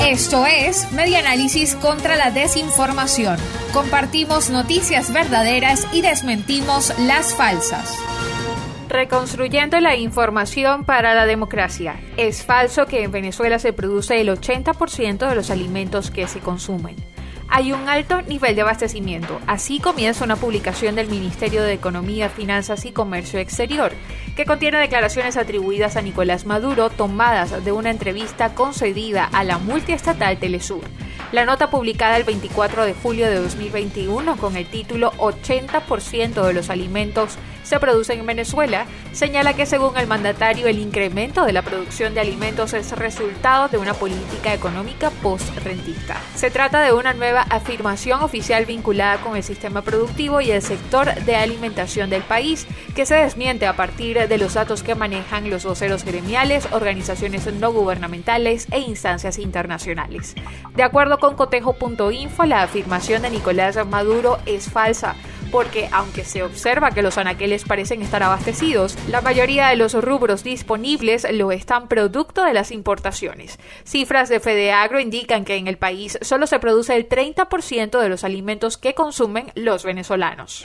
Esto es Media Análisis contra la Desinformación. Compartimos noticias verdaderas y desmentimos las falsas. Reconstruyendo la información para la democracia. Es falso que en Venezuela se produce el 80% de los alimentos que se consumen hay un alto nivel de abastecimiento. Así comienza una publicación del Ministerio de Economía, Finanzas y Comercio Exterior, que contiene declaraciones atribuidas a Nicolás Maduro tomadas de una entrevista concedida a la multiestatal Telesur. La nota publicada el 24 de julio de 2021 con el título 80% de los alimentos se producen en Venezuela señala que según el mandatario el incremento de la producción de alimentos es resultado de una política económica post-rentista. Se trata de una nueva afirmación oficial vinculada con el sistema productivo y el sector de alimentación del país que se desmiente a partir de los datos que manejan los voceros gremiales, organizaciones no gubernamentales e instancias internacionales. De acuerdo con cotejo.info, la afirmación de Nicolás Maduro es falsa, porque aunque se observa que los anaqueles parecen estar abastecidos, la mayoría de los rubros disponibles lo están producto de las importaciones. Cifras de Fedeagro indican que en el país solo se produce el 30% de los alimentos que consumen los venezolanos.